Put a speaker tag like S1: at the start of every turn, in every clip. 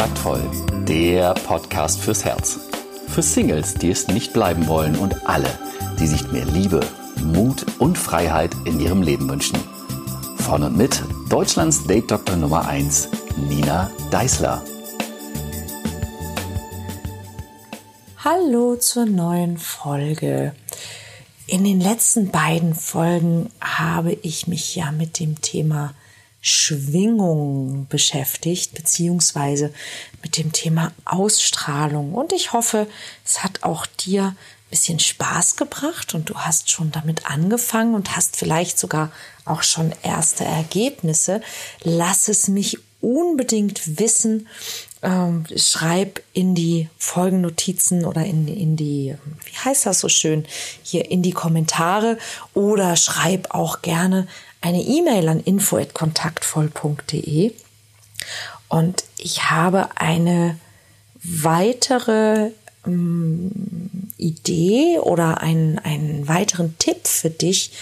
S1: Kontaktvoll, der Podcast fürs Herz. Für Singles, die es nicht bleiben wollen und alle, die sich mehr Liebe, Mut und Freiheit in ihrem Leben wünschen. Von und mit Deutschlands Date Doktor Nummer 1, Nina Deißler.
S2: Hallo zur neuen Folge. In den letzten beiden Folgen habe ich mich ja mit dem Thema Schwingung beschäftigt, beziehungsweise mit dem Thema Ausstrahlung. Und ich hoffe, es hat auch dir ein bisschen Spaß gebracht und du hast schon damit angefangen und hast vielleicht sogar auch schon erste Ergebnisse. Lass es mich unbedingt wissen. Ähm, schreib in die Folgennotizen oder in, in die, wie heißt das so schön, hier in die Kommentare oder schreib auch gerne eine E-Mail an info@kontaktvoll.de und ich habe eine weitere ähm, Idee oder einen, einen weiteren Tipp für dich,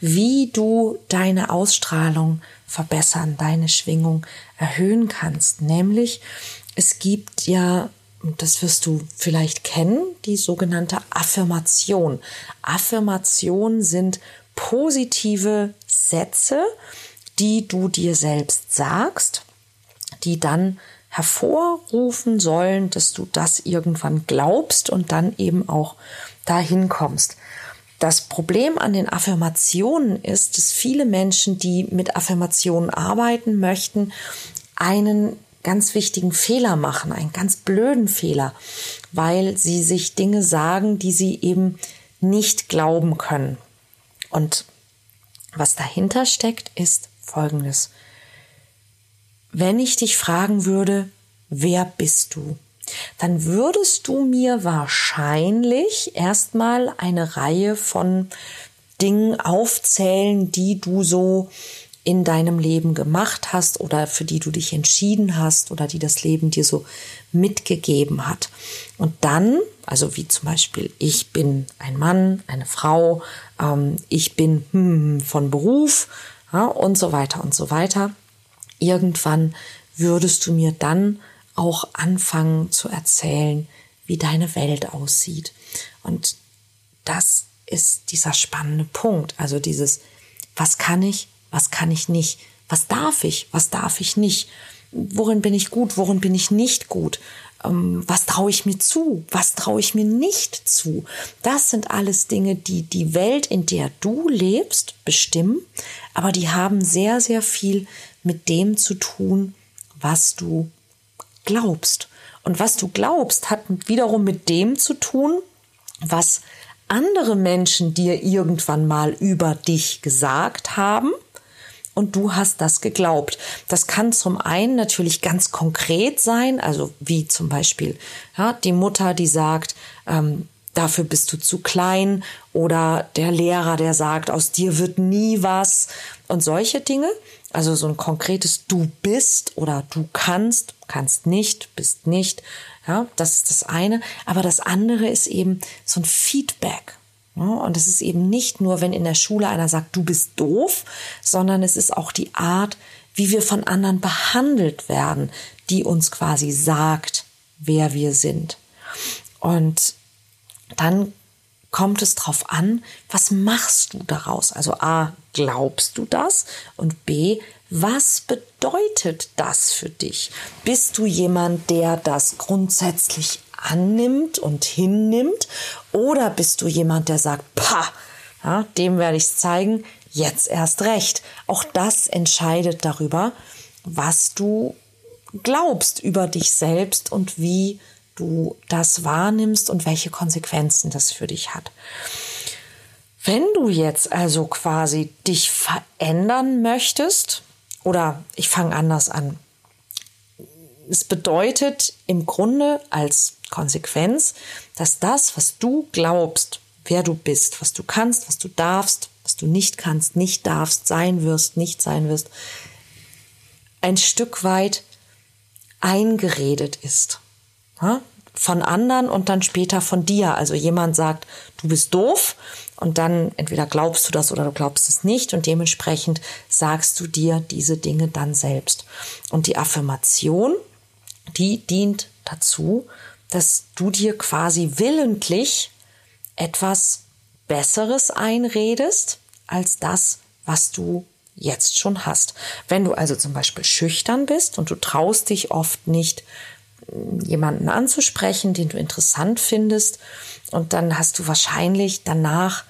S2: wie du deine Ausstrahlung verbessern, deine Schwingung erhöhen kannst. Nämlich, es gibt ja, das wirst du vielleicht kennen, die sogenannte Affirmation. Affirmationen sind positive Sätze, die du dir selbst sagst, die dann hervorrufen sollen, dass du das irgendwann glaubst und dann eben auch dahin kommst. Das Problem an den Affirmationen ist, dass viele Menschen, die mit Affirmationen arbeiten möchten, einen ganz wichtigen Fehler machen, einen ganz blöden Fehler, weil sie sich Dinge sagen, die sie eben nicht glauben können. Und was dahinter steckt, ist Folgendes. Wenn ich dich fragen würde, wer bist du? Dann würdest du mir wahrscheinlich erstmal eine Reihe von Dingen aufzählen, die du so in deinem Leben gemacht hast oder für die du dich entschieden hast oder die das Leben dir so mitgegeben hat. Und dann, also wie zum Beispiel, ich bin ein Mann, eine Frau, ähm, ich bin hm, von Beruf ja, und so weiter und so weiter. Irgendwann würdest du mir dann auch anfangen zu erzählen, wie deine Welt aussieht. Und das ist dieser spannende Punkt. Also dieses, was kann ich, was kann ich nicht, was darf ich, was darf ich nicht, worin bin ich gut, worin bin ich nicht gut, ähm, was traue ich mir zu, was traue ich mir nicht zu. Das sind alles Dinge, die die Welt, in der du lebst, bestimmen, aber die haben sehr, sehr viel mit dem zu tun, was du glaubst. Und was du glaubst, hat wiederum mit dem zu tun, was andere Menschen dir irgendwann mal über dich gesagt haben und du hast das geglaubt. Das kann zum einen natürlich ganz konkret sein, also wie zum Beispiel ja, die Mutter, die sagt, ähm, dafür bist du zu klein oder der Lehrer, der sagt, aus dir wird nie was und solche Dinge. Also so ein konkretes Du bist oder du kannst, kannst nicht, bist nicht. Ja, das ist das eine. Aber das andere ist eben so ein Feedback. Und es ist eben nicht nur, wenn in der Schule einer sagt, du bist doof, sondern es ist auch die Art, wie wir von anderen behandelt werden, die uns quasi sagt, wer wir sind. Und dann kommt es drauf an, was machst du daraus? Also A, glaubst du das? Und B, was bedeutet das für dich? Bist du jemand, der das grundsätzlich annimmt und hinnimmt? Oder bist du jemand, der sagt, pa, ja, dem werde ich es zeigen, jetzt erst recht. Auch das entscheidet darüber, was du glaubst über dich selbst und wie du das wahrnimmst und welche Konsequenzen das für dich hat. Wenn du jetzt also quasi dich verändern möchtest, oder ich fange anders an, es bedeutet im Grunde als Konsequenz, dass das, was du glaubst, wer du bist, was du kannst, was du darfst, was du nicht kannst, nicht darfst, sein wirst, nicht sein wirst, ein Stück weit eingeredet ist. Von anderen und dann später von dir. Also jemand sagt, du bist doof und dann entweder glaubst du das oder du glaubst es nicht und dementsprechend sagst du dir diese Dinge dann selbst. Und die Affirmation die dient dazu, dass du dir quasi willentlich etwas Besseres einredest als das, was du jetzt schon hast. Wenn du also zum Beispiel schüchtern bist und du traust dich oft nicht, jemanden anzusprechen, den du interessant findest, und dann hast du wahrscheinlich danach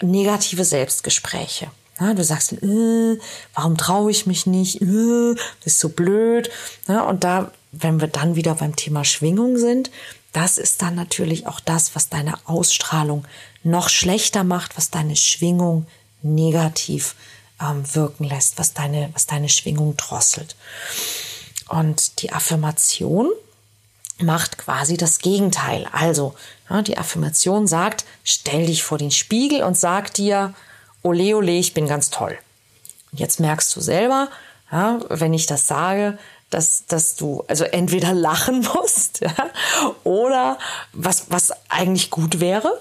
S2: negative Selbstgespräche. Ja, du sagst, äh, warum traue ich mich nicht? Äh, ist so blöd. Ja, und da, wenn wir dann wieder beim Thema Schwingung sind, das ist dann natürlich auch das, was deine Ausstrahlung noch schlechter macht, was deine Schwingung negativ ähm, wirken lässt, was deine, was deine Schwingung drosselt. Und die Affirmation macht quasi das Gegenteil. Also, ja, die Affirmation sagt, stell dich vor den Spiegel und sag dir, ole, ole, ich bin ganz toll. Und jetzt merkst du selber, ja, wenn ich das sage, dass, dass du also entweder lachen musst ja, oder was, was eigentlich gut wäre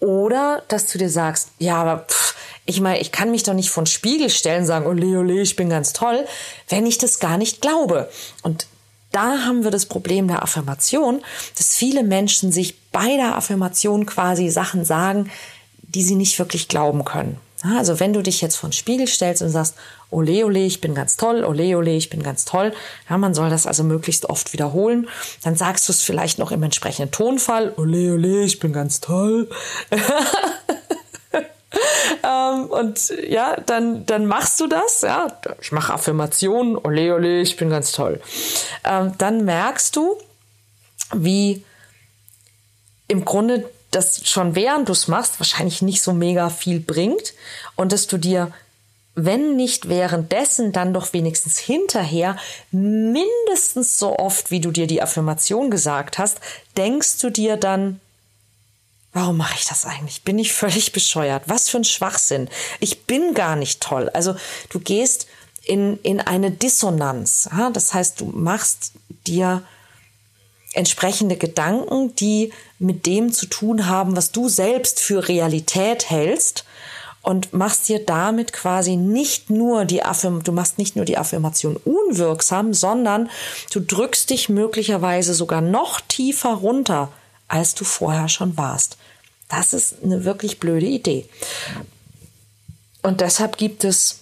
S2: oder dass du dir sagst, ja, aber pff, ich meine, ich kann mich doch nicht vor den Spiegel stellen sagen, ole, ole, ich bin ganz toll, wenn ich das gar nicht glaube. Und da haben wir das Problem der Affirmation, dass viele Menschen sich bei der Affirmation quasi Sachen sagen, die sie nicht wirklich glauben können. Also wenn du dich jetzt vor den Spiegel stellst und sagst, ole ole, ich bin ganz toll, ole ole, ich bin ganz toll, ja, man soll das also möglichst oft wiederholen, dann sagst du es vielleicht noch im entsprechenden Tonfall, ole ole, ich bin ganz toll. ähm, und ja, dann, dann machst du das, ja, ich mache Affirmationen, ole ole, ich bin ganz toll. Ähm, dann merkst du, wie im Grunde das schon während du es machst wahrscheinlich nicht so mega viel bringt und dass du dir, wenn nicht währenddessen, dann doch wenigstens hinterher mindestens so oft, wie du dir die Affirmation gesagt hast, denkst du dir dann, Warum mache ich das eigentlich? Bin ich völlig bescheuert? Was für ein Schwachsinn. Ich bin gar nicht toll. Also du gehst in, in eine Dissonanz. Das heißt, du machst dir entsprechende Gedanken, die mit dem zu tun haben, was du selbst für Realität hältst und machst dir damit quasi nicht nur die Affirm du machst nicht nur die Affirmation unwirksam, sondern du drückst dich möglicherweise sogar noch tiefer runter, als du vorher schon warst. Das ist eine wirklich blöde Idee. Und deshalb gibt es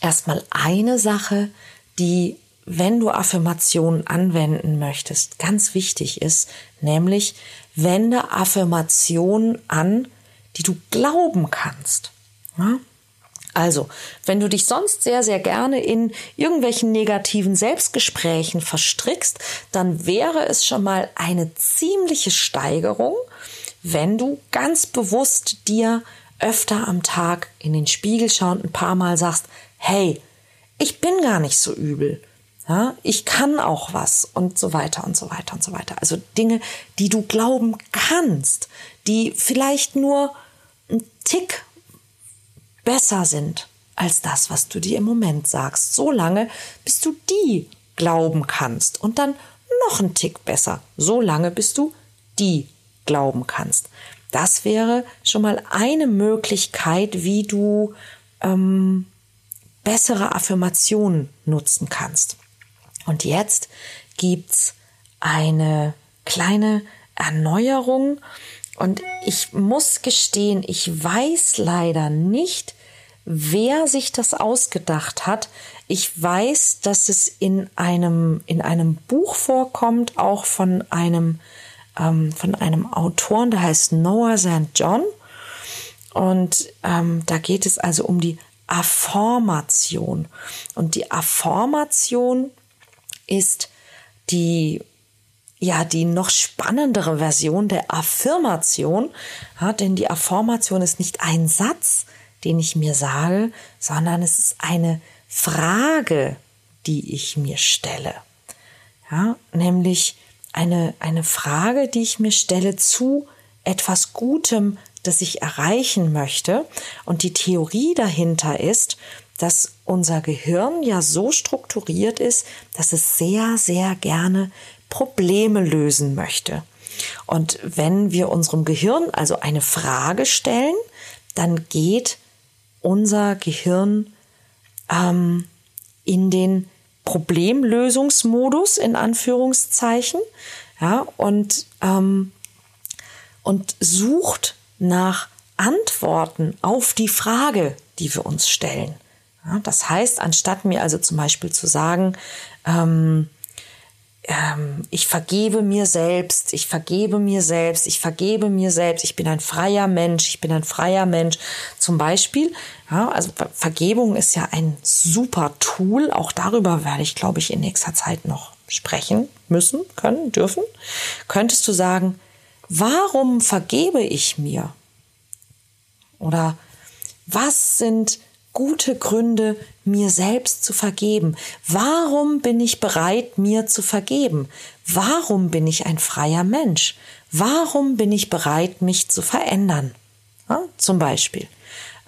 S2: erstmal eine Sache, die wenn du Affirmationen anwenden möchtest, ganz wichtig ist, nämlich wende Affirmationen an, die du glauben kannst. Ja? Also, wenn du dich sonst sehr, sehr gerne in irgendwelchen negativen Selbstgesprächen verstrickst, dann wäre es schon mal eine ziemliche Steigerung, wenn du ganz bewusst dir öfter am Tag in den Spiegel schauend ein paar Mal sagst, hey, ich bin gar nicht so übel. Ja, ich kann auch was und so weiter und so weiter und so weiter. Also Dinge, die du glauben kannst, die vielleicht nur ein Tick besser sind als das, was du dir im Moment sagst. So lange, bis du die glauben kannst und dann noch ein Tick besser. So lange, bis du die glauben kannst. Das wäre schon mal eine Möglichkeit, wie du ähm, bessere Affirmationen nutzen kannst. Und jetzt gibt's eine kleine Erneuerung. Und ich muss gestehen, ich weiß leider nicht, wer sich das ausgedacht hat. Ich weiß, dass es in einem, in einem Buch vorkommt, auch von einem, ähm, von einem Autoren, der heißt Noah St. John. Und ähm, da geht es also um die Affirmation. Und die Affirmation ist die ja die noch spannendere Version der Affirmation, ja, denn die Affirmation ist nicht ein Satz, den ich mir sage, sondern es ist eine Frage, die ich mir stelle. Ja, nämlich eine, eine Frage, die ich mir stelle zu etwas Gutem, das ich erreichen möchte. Und die Theorie dahinter ist, dass unser Gehirn ja so strukturiert ist, dass es sehr, sehr gerne Probleme lösen möchte. Und wenn wir unserem Gehirn also eine Frage stellen, dann geht unser Gehirn ähm, in den Problemlösungsmodus in Anführungszeichen, ja, und, ähm, und sucht nach Antworten auf die Frage, die wir uns stellen. Ja, das heißt, anstatt mir also zum Beispiel zu sagen, ähm, ähm, ich vergebe mir selbst, ich vergebe mir selbst, ich vergebe mir selbst, ich bin ein freier Mensch, ich bin ein freier Mensch. Zum Beispiel, ja, also Vergebung ist ja ein super Tool. Auch darüber werde ich, glaube ich, in nächster Zeit noch sprechen müssen, können, dürfen. Könntest du sagen, warum vergebe ich mir? Oder was sind gute Gründe, mir selbst zu vergeben? Warum bin ich bereit, mir zu vergeben? Warum bin ich ein freier Mensch? Warum bin ich bereit, mich zu verändern? Ja, zum Beispiel.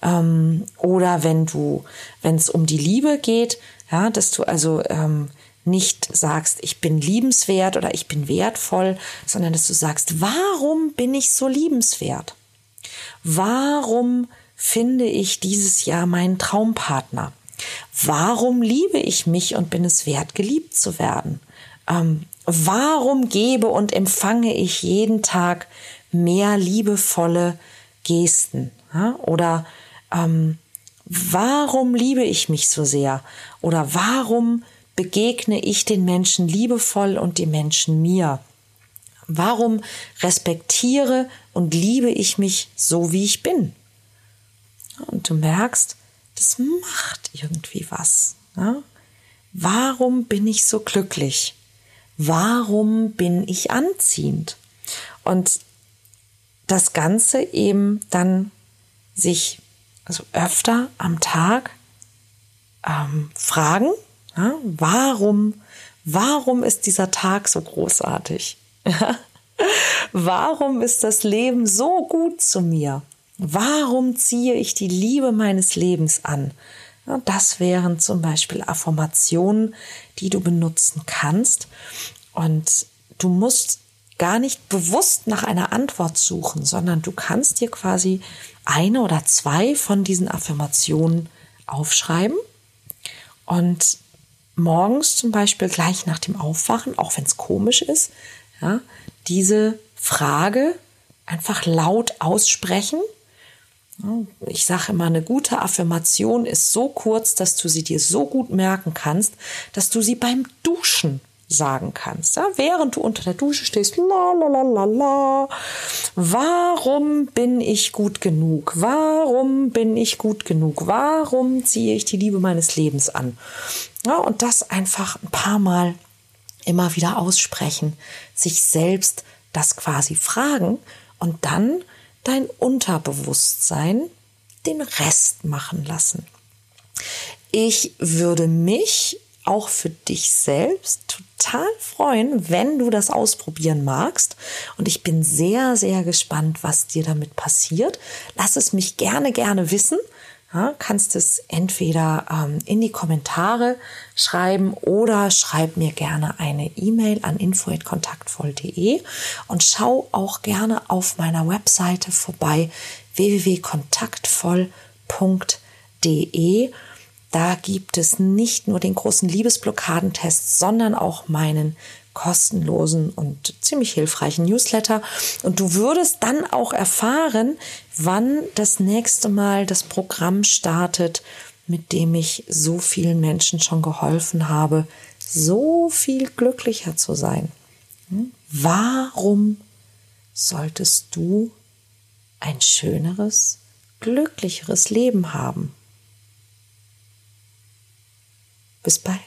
S2: Ähm, oder wenn du, wenn es um die Liebe geht, ja, dass du also ähm, nicht sagst, ich bin liebenswert oder ich bin wertvoll, sondern dass du sagst, warum bin ich so liebenswert? Warum finde ich dieses Jahr meinen Traumpartner? Warum liebe ich mich und bin es wert, geliebt zu werden? Ähm, warum gebe und empfange ich jeden Tag mehr liebevolle Gesten? Ja? Oder ähm, warum liebe ich mich so sehr? Oder warum begegne ich den Menschen liebevoll und die Menschen mir? Warum respektiere und liebe ich mich so, wie ich bin? Und du merkst, das macht irgendwie was. Ne? Warum bin ich so glücklich? Warum bin ich anziehend? Und das Ganze eben dann sich also öfter am Tag ähm, fragen, ja, warum, warum ist dieser Tag so großartig? warum ist das Leben so gut zu mir? Warum ziehe ich die Liebe meines Lebens an? Das wären zum Beispiel Affirmationen, die du benutzen kannst. Und du musst gar nicht bewusst nach einer Antwort suchen, sondern du kannst dir quasi eine oder zwei von diesen Affirmationen aufschreiben und morgens zum Beispiel gleich nach dem Aufwachen, auch wenn es komisch ist, ja, diese Frage einfach laut aussprechen ich sage immer, eine gute Affirmation ist so kurz, dass du sie dir so gut merken kannst, dass du sie beim Duschen sagen kannst. Ja, während du unter der Dusche stehst, la la la la la. Warum bin ich gut genug? Warum bin ich gut genug? Warum ziehe ich die Liebe meines Lebens an? Ja, und das einfach ein paar Mal immer wieder aussprechen, sich selbst das quasi fragen und dann dein Unterbewusstsein den Rest machen lassen. Ich würde mich auch für dich selbst total freuen, wenn du das ausprobieren magst. Und ich bin sehr, sehr gespannt, was dir damit passiert. Lass es mich gerne, gerne wissen. Ja, kannst es entweder ähm, in die Kommentare schreiben oder schreib mir gerne eine E-Mail an info@kontaktvoll.de und schau auch gerne auf meiner Webseite vorbei www.kontaktvoll.de. Da gibt es nicht nur den großen Liebesblockadentest, sondern auch meinen kostenlosen und ziemlich hilfreichen Newsletter. Und du würdest dann auch erfahren, wann das nächste Mal das Programm startet, mit dem ich so vielen Menschen schon geholfen habe, so viel glücklicher zu sein. Hm? Warum solltest du ein schöneres, glücklicheres Leben haben? Bis bald.